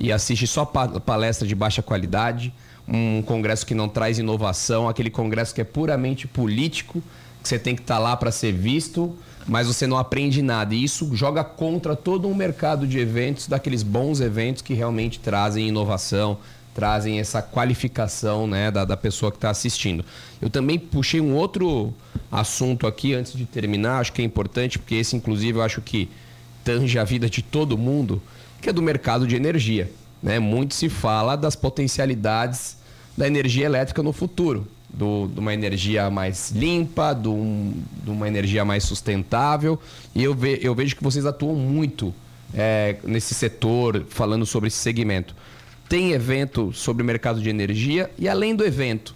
e assiste só pa- palestra de baixa qualidade, um congresso que não traz inovação, aquele congresso que é puramente político, que você tem que estar lá para ser visto, mas você não aprende nada. E isso joga contra todo um mercado de eventos, daqueles bons eventos que realmente trazem inovação, trazem essa qualificação né, da, da pessoa que está assistindo. Eu também puxei um outro assunto aqui antes de terminar, acho que é importante, porque esse, inclusive, eu acho que tange a vida de todo mundo, que é do mercado de energia. Né? Muito se fala das potencialidades da energia elétrica no futuro. Do, de uma energia mais limpa, de, um- de uma energia mais sustentável. E eu, ve- eu vejo que vocês atuam muito é, nesse setor, falando sobre esse segmento. Tem evento sobre mercado de energia e, além do evento,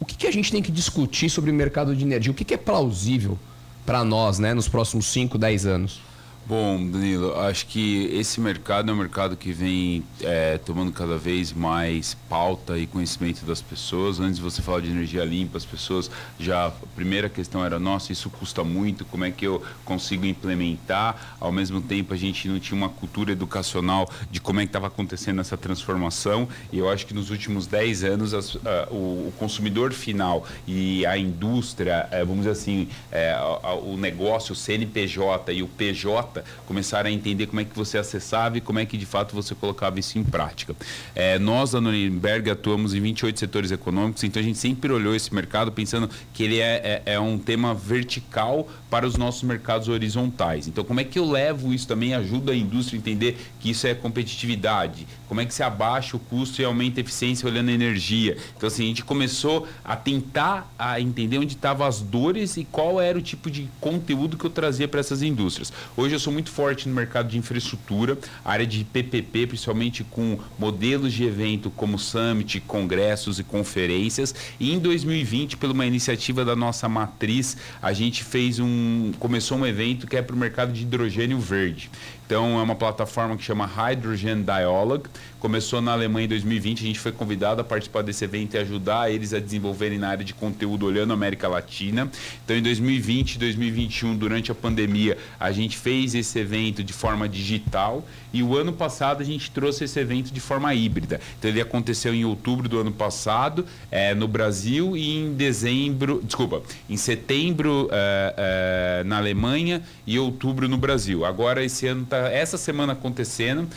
o que, que a gente tem que discutir sobre mercado de energia? O que, que é plausível para nós né, nos próximos 5, 10 anos? Bom, Danilo, acho que esse mercado é um mercado que vem é, tomando cada vez mais pauta e conhecimento das pessoas. Antes de você falar de energia limpa, as pessoas já. A primeira questão era: nossa, isso custa muito, como é que eu consigo implementar? Ao mesmo tempo, a gente não tinha uma cultura educacional de como é que estava acontecendo essa transformação. E eu acho que nos últimos 10 anos, as- a- o, o consumidor final e a indústria, é, vamos dizer assim, é, a- a- o negócio, o CNPJ e o PJ começaram a entender como é que você acessava e como é que de fato você colocava isso em prática. É, nós da Nuremberg atuamos em 28 setores econômicos, então a gente sempre olhou esse mercado pensando que ele é, é- é um tema vertical para os nossos mercados horizontais. Então, como é que eu levo isso também, ajuda a indústria a entender que isso é competitividade? Como é que se abaixa o custo e aumenta a eficiência olhando a energia? Então, assim, a gente começou a tentar a entender onde estavam as dores e qual era o tipo de conteúdo que eu trazia para essas indústrias. Hoje eu sou muito forte no mercado de infraestrutura, área de PPP, principalmente com modelos de evento como Summit, congressos e conferências. E em 2020, por uma iniciativa da nossa matriz, a gente fez um começou um evento que é para o mercado de hidrogênio verde. Então é uma plataforma que chama Hydrogen Dialogue. Começou na Alemanha em 2020, a gente foi convidado a participar desse evento e ajudar eles a desenvolverem na área de conteúdo olhando a América Latina. Então em 2020 e 2021, durante a pandemia, a gente fez esse evento de forma digital e o ano passado a gente trouxe esse evento de forma híbrida. Então ele aconteceu em outubro do ano passado eh, no Brasil e em dezembro, desculpa, em setembro eh, eh, na Alemanha e outubro no Brasil. Agora esse ano essa semana acontecendo,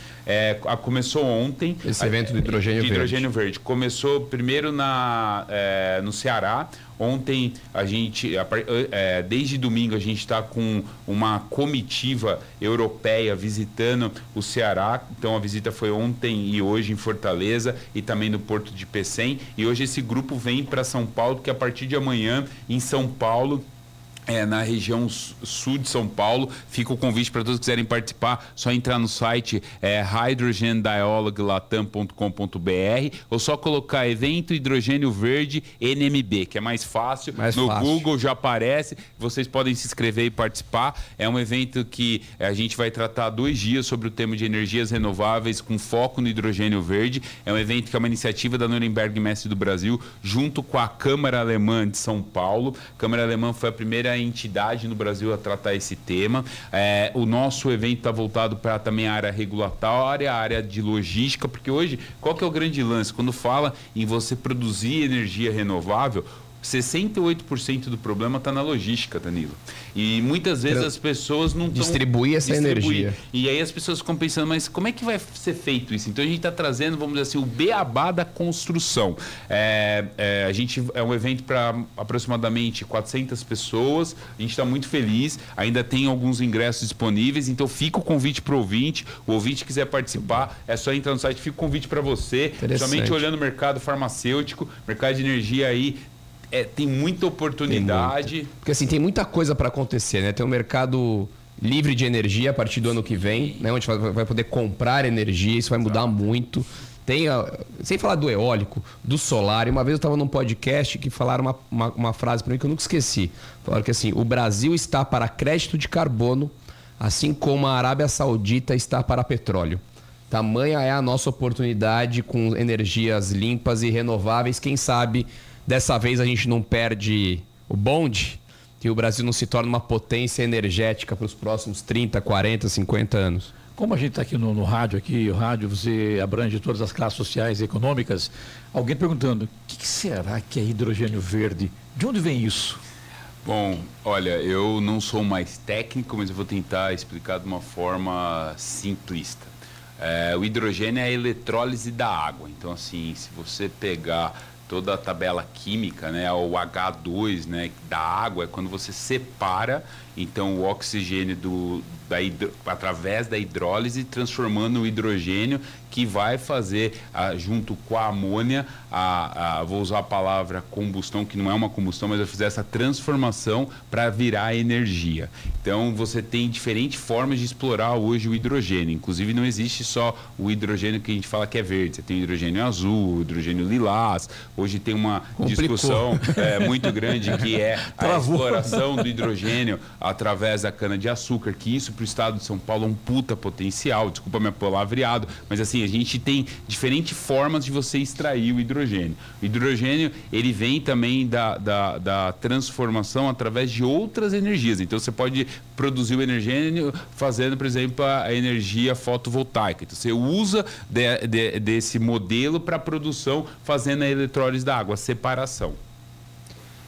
a- começou ontem. Esse evento do hidrogênio de verde. hidrogênio verde. Começou primeiro na, eh, no Ceará. Ontem a gente, eh, desde domingo a gente está com uma comitiva europeia visitando o Ceará. Então a visita foi ontem e hoje em Fortaleza e também no Porto de Pecém. E hoje esse grupo vem para São Paulo, que a partir de amanhã em São Paulo é, na região su- sul de São Paulo. Fica o convite para todos que quiserem participar, só entrar no site é, hydrogendialoglatam.com.br ou só colocar evento hidrogênio verde NMB, que é mais fácil. Mais no fácil. Google já aparece, vocês podem se inscrever e participar. É um evento que a gente vai tratar dois dias sobre o tema de energias renováveis com foco no hidrogênio verde. É um evento que é uma iniciativa da Nuremberg Mestre do Brasil, junto com a Câmara Alemã de São Paulo. A Câmara Alemã foi a primeira entidade no Brasil a tratar esse tema. É, o nosso evento está voltado para também a área regulatória, a área de logística, porque hoje, qual que é o grande lance? Quando fala em você produzir energia renovável, 68% do problema está na logística, Danilo. E muitas vezes as pessoas não tão- Distribuir essa energia. E aí as pessoas ficam pensando, mas como é que vai ser feito isso? Então a gente está trazendo, vamos dizer assim, o beabá da construção. É, é, a gente é um evento para aproximadamente 400 pessoas. A gente está muito feliz. Ainda tem alguns ingressos disponíveis. Então fica o convite para o ouvinte. O ouvinte quiser participar, é só entrar no site. Fica o convite para você. Somente olhando o mercado farmacêutico, mercado de energia aí é, tem muita oportunidade. Tem Porque assim, tem muita coisa para acontecer, né? Tem um mercado livre de energia a partir do ano que vem, né? Onde vai poder comprar energia, isso vai mudar muito. Tem, sem falar do eólico, do solar. E uma vez eu estava num podcast que falaram uma, uma, uma frase para mim que eu nunca esqueci. Falaram que assim, o Brasil está para crédito de carbono, assim como a Arábia Saudita está para petróleo. Tamanha é a nossa oportunidade com energias limpas e renováveis. Quem sabe dessa vez a gente não perde o bonde, que o Brasil não se torne uma potência energética para os próximos 30, 40, 50 anos. Como a gente está aqui no, no, rádio, aqui, o rádio você abrange todas as classes sociais e econômicas, alguém perguntando, o que, que será que é hidrogênio verde? De onde vem isso? Bom, olha, eu não sou mais técnico, mas eu vou tentar explicar de uma forma simplista. É, o hidrogênio é a eletrólise da água. Então, assim, se você pegar toda a tabela química, né, o H2, né, da água é quando você separa então o oxigênio do, da hidro, através da hidrólise transformando o hidrogênio que vai fazer a, junto com a amônia a, a, vou usar a palavra combustão que não é uma combustão mas vai fazer essa transformação para virar energia. Então você tem diferentes formas de explorar hoje o hidrogênio. Inclusive não existe só o hidrogênio que a gente fala que é verde. Você tem hidrogênio azul hidrogênio lilás. Hoje tem uma Complicou. discussão é, muito grande que é a exploração do hidrogênio através da cana-de-açúcar, que isso para o estado de São Paulo é um puta potencial, desculpa meu palavreado, mas assim, a gente tem diferentes formas de você extrair o hidrogênio. O hidrogênio, ele vem também da, da, da transformação através de outras energias. Então, você pode produzir o hidrogênio fazendo, por exemplo, a energia fotovoltaica. Então, você usa de, de, desse modelo para produção, fazendo a eletrólise da água, separação.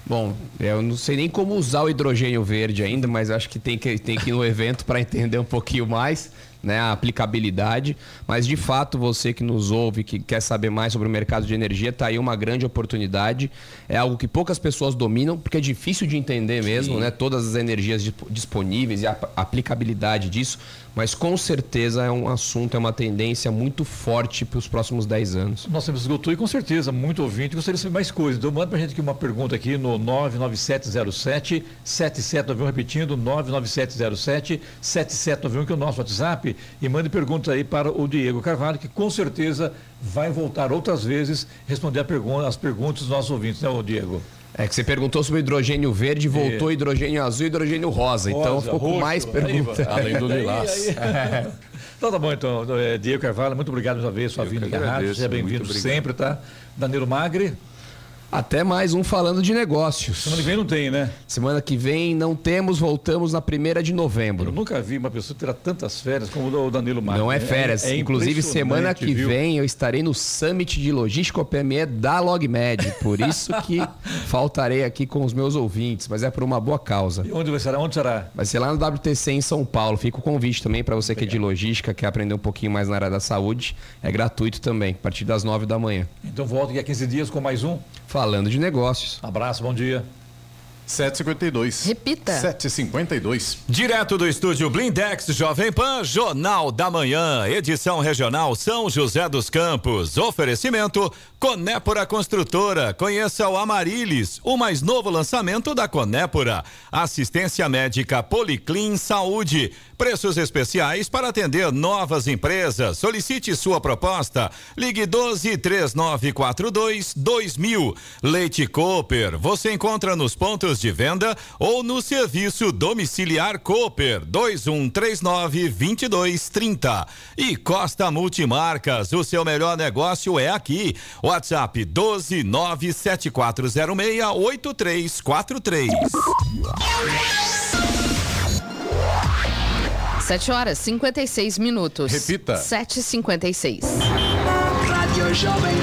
Bom, eu não sei nem como usar o hidrogênio verde ainda, mas acho que tem que, tem que ir no evento para entender um pouquinho mais né, a aplicabilidade. Mas de fato, você que nos ouve, que quer saber mais sobre o mercado de energia, está aí uma grande oportunidade. É algo que poucas pessoas dominam, porque é difícil de entender mesmo, né? Todas as energias disponíveis e a aplicabilidade disso mas com certeza é um assunto, é uma tendência muito forte para os próximos 10 anos. Nossa, esgotou e com certeza, muito ouvinte, gostaria de saber mais coisas. Então manda para a gente aqui uma pergunta aqui no 99707 7791, repetindo, 99707 7791, que é o nosso WhatsApp, e mande pergunta aí para o Diego Carvalho, que com certeza vai voltar outras vezes responder pergunta, as perguntas dos nossos ouvintes, né, Diego? É que você perguntou sobre hidrogênio verde, voltou hidrogênio azul e hidrogênio rosa. rosa então ficou roxo, com mais perguntas. Além do lilás. Então tá bom, então, é, Diego Carvalho, muito obrigado mais uma vez, sua vinda aqui rádio. Seja bem-vindo sempre, tá? Danilo Magri. Até mais um falando de negócios. Semana que vem não tem, né? Semana que vem não temos, voltamos na primeira de novembro. Eu nunca vi uma pessoa ter tantas férias como o Danilo Marques. Não é férias. É, é Inclusive, semana que viu? vem eu estarei no Summit de Logística OPME da LogMed. Por isso que faltarei aqui com os meus ouvintes, mas é por uma boa causa. E onde vai ser? Onde será? Vai ser lá no WTC em São Paulo. Fica o convite também para você que é de logística, quer aprender um pouquinho mais na área da saúde. É gratuito também, a partir das nove da manhã. Então volto daqui a 15 dias com mais um. Falando de negócios. Abraço, bom dia. 752. Repita. 752. Direto do estúdio Blindex Jovem Pan, Jornal da Manhã, edição regional São José dos Campos. Oferecimento Conépora Construtora. Conheça o Amarilis, o mais novo lançamento da Conépora. Assistência médica Policlin Saúde. Preços especiais para atender novas empresas. Solicite sua proposta. Ligue 12 3942 2000. Leite Cooper. Você encontra nos pontos de venda ou no serviço domiciliar Cooper 2139 2230. E Costa Multimarcas. O seu melhor negócio é aqui. WhatsApp 12 97406 8343. 7 horas 56 minutos. Repita. 7h56. Rádio Jovem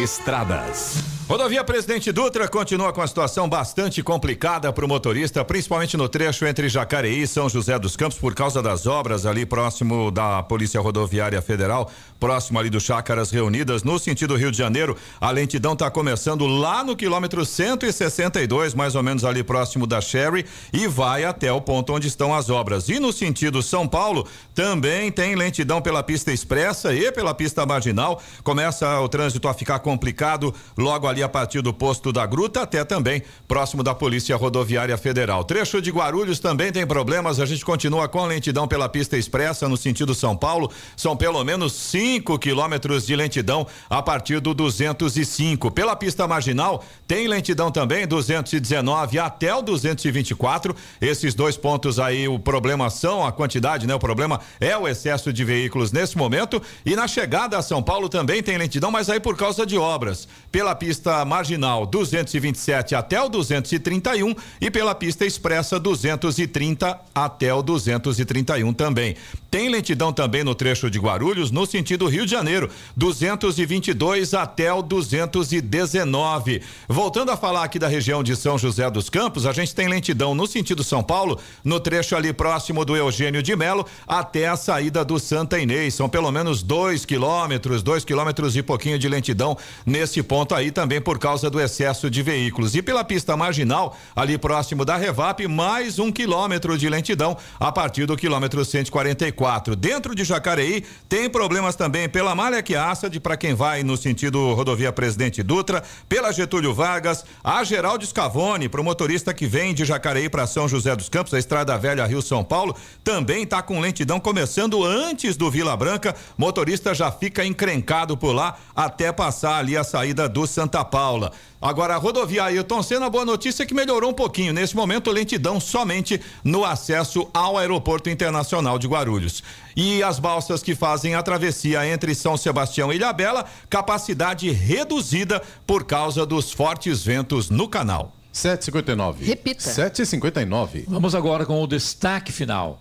Estradas. Rodovia Presidente Dutra continua com a situação bastante complicada para o motorista, principalmente no trecho entre Jacareí e São José dos Campos, por causa das obras ali próximo da Polícia Rodoviária Federal, próximo ali do Chácaras Reunidas, no sentido Rio de Janeiro. A lentidão está começando lá no quilômetro 162, mais ou menos ali próximo da Sherry, e vai até o ponto onde estão as obras. E no sentido São Paulo, também tem lentidão pela pista expressa e pela pista marginal. Começa o trânsito a ficar complicado logo ali ali a partir do posto da Gruta até também próximo da Polícia Rodoviária Federal. Trecho de Guarulhos também tem problemas, a gente continua com lentidão pela pista expressa no sentido São Paulo, são pelo menos 5 quilômetros de lentidão a partir do 205. Pela pista marginal, tem lentidão também, 219 até o 224. Esses dois pontos aí, o problema são a quantidade, né? O problema é o excesso de veículos nesse momento. E na chegada a São Paulo também tem lentidão, mas aí por causa de obras. Pela pista marginal, 227 até o 231 e pela pista expressa, 230 até o 231 também. Tem lentidão também no trecho de Guarulhos, no sentido Rio de Janeiro, 222 até o 219. Voltando a falar aqui da região de São José dos Campos, a gente tem lentidão no sentido São Paulo, no trecho ali próximo do Eugênio de Melo, até a saída do Santa Inês. São pelo menos dois quilômetros, dois quilômetros e pouquinho de lentidão nesse ponto aí também por causa do excesso de veículos. E pela pista marginal, ali próximo da Revap, mais um quilômetro de lentidão a partir do quilômetro 144. Dentro de Jacareí, tem problemas também pela Malha que Assad, para quem vai no sentido rodovia Presidente Dutra, pela Getúlio Vargas, a Geraldo Scavone, para o motorista que vem de Jacareí para São José dos Campos, a Estrada Velha Rio São Paulo, também está com lentidão começando antes do Vila Branca. Motorista já fica encrencado por lá até passar ali a saída do Santa Paula. Agora, a rodovia Ailton Senna, boa notícia é que melhorou um pouquinho. Nesse momento, lentidão somente no acesso ao Aeroporto Internacional de Guarulhos. E as balsas que fazem a travessia entre São Sebastião e Ilhabela, capacidade reduzida por causa dos fortes ventos no canal. 759. Repita. 759. Vamos agora com o destaque final.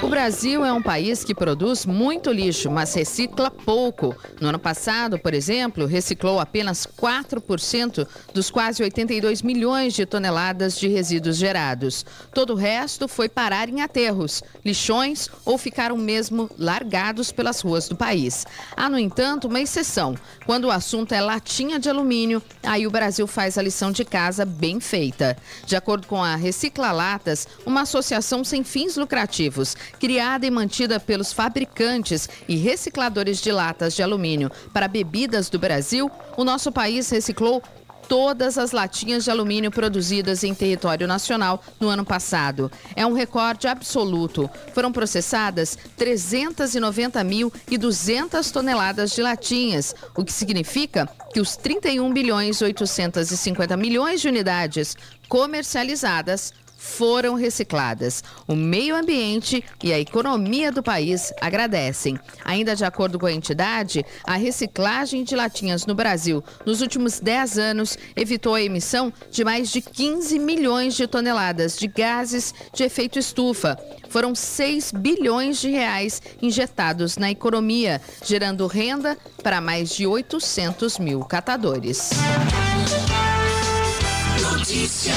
O Brasil é um país que produz muito lixo, mas recicla pouco. No ano passado, por exemplo, reciclou apenas 4% dos quase 82 milhões de toneladas de resíduos gerados. Todo o resto foi parar em aterros, lixões ou ficaram mesmo largados pelas ruas do país. Há, no entanto, uma exceção. Quando o assunto é latinha de alumínio, aí o Brasil faz a lição de casa bem feita. De acordo com a Recicla Latas, uma associação sem fins lucrativos, criada e mantida pelos fabricantes e recicladores de latas de alumínio para bebidas do Brasil, o nosso país reciclou todas as latinhas de alumínio produzidas em território nacional no ano passado. É um recorde absoluto. Foram processadas 390.200 toneladas de latinhas, o que significa que os 31 bilhões 850 milhões de unidades comercializadas foram recicladas. O meio ambiente e a economia do país agradecem. Ainda de acordo com a entidade, a reciclagem de latinhas no Brasil nos últimos 10 anos evitou a emissão de mais de 15 milhões de toneladas de gases de efeito estufa. Foram 6 bilhões de reais injetados na economia, gerando renda para mais de 800 mil catadores. Notícia.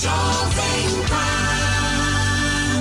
Jovem Pan.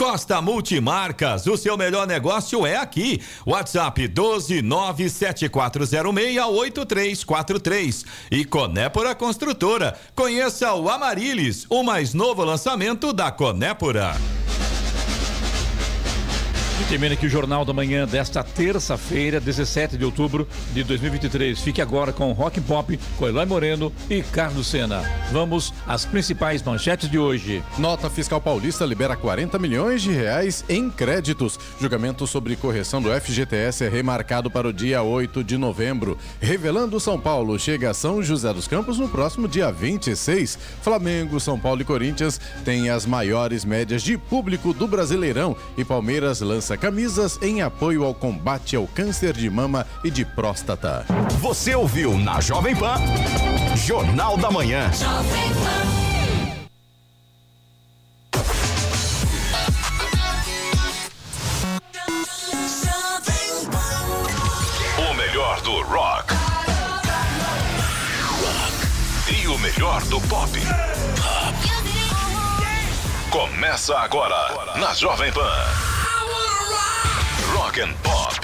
Costa Multimarcas, o seu melhor negócio é aqui. WhatsApp 12974068343 e Conépora Construtora. Conheça o Amarilis, o mais novo lançamento da Conépora. Termina aqui o Jornal da Manhã desta terça-feira, 17 de outubro de 2023. Fique agora com Rock Pop, com Eloy Moreno e Carlos Sena. Vamos às principais manchetes de hoje. Nota fiscal paulista libera 40 milhões de reais em créditos. Julgamento sobre correção do FGTS é remarcado para o dia 8 de novembro. Revelando São Paulo chega a São José dos Campos no próximo dia 26. Flamengo, São Paulo e Corinthians têm as maiores médias de público do Brasileirão e Palmeiras lança camisas em apoio ao combate ao câncer de mama e de próstata. Você ouviu na Jovem Pan. Jornal da Manhã. Jovem Pan. Pan. do rock. E o melhor do pop. Começa agora na Jovem Pan. And Pop.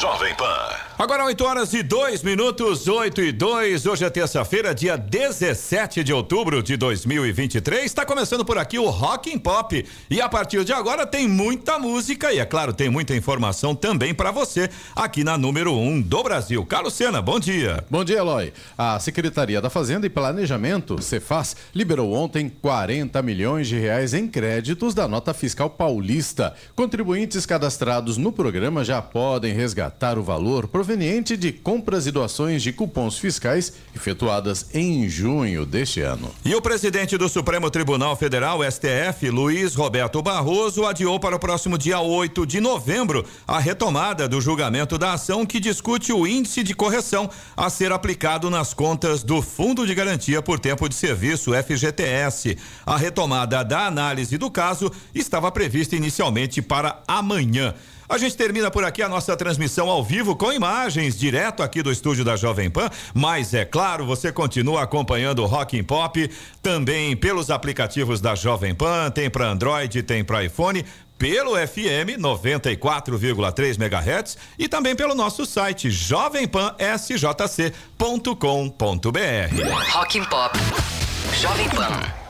Jovem Pan. Agora 8 horas e 2 minutos, 8 e 2. Hoje é terça-feira, dia 17 de outubro de 2023. Está começando por aqui o Rock and Pop. E a partir de agora tem muita música e, é claro, tem muita informação também para você aqui na número 1 um do Brasil. Carlos Sena, bom dia. Bom dia, Eloy. A Secretaria da Fazenda e Planejamento, Cefaz, liberou ontem 40 milhões de reais em créditos da nota fiscal paulista. Contribuintes cadastrados no programa já podem resgatar o valor proveniente de compras e doações de cupons fiscais efetuadas em junho deste ano. E o presidente do Supremo Tribunal Federal, STF, Luiz Roberto Barroso, adiou para o próximo dia 8 de novembro a retomada do julgamento da ação que discute o índice de correção a ser aplicado nas contas do Fundo de Garantia por Tempo de Serviço, FGTS. A retomada da análise do caso estava prevista inicialmente para amanhã. A gente termina por aqui a nossa transmissão ao vivo com imagens direto aqui do estúdio da Jovem Pan, mas é claro, você continua acompanhando o Rock and Pop também pelos aplicativos da Jovem Pan, tem para Android, tem para iPhone, pelo FM 94,3 MHz e também pelo nosso site jovempansjc.com.br. Rock and Pop. Jovem Pan.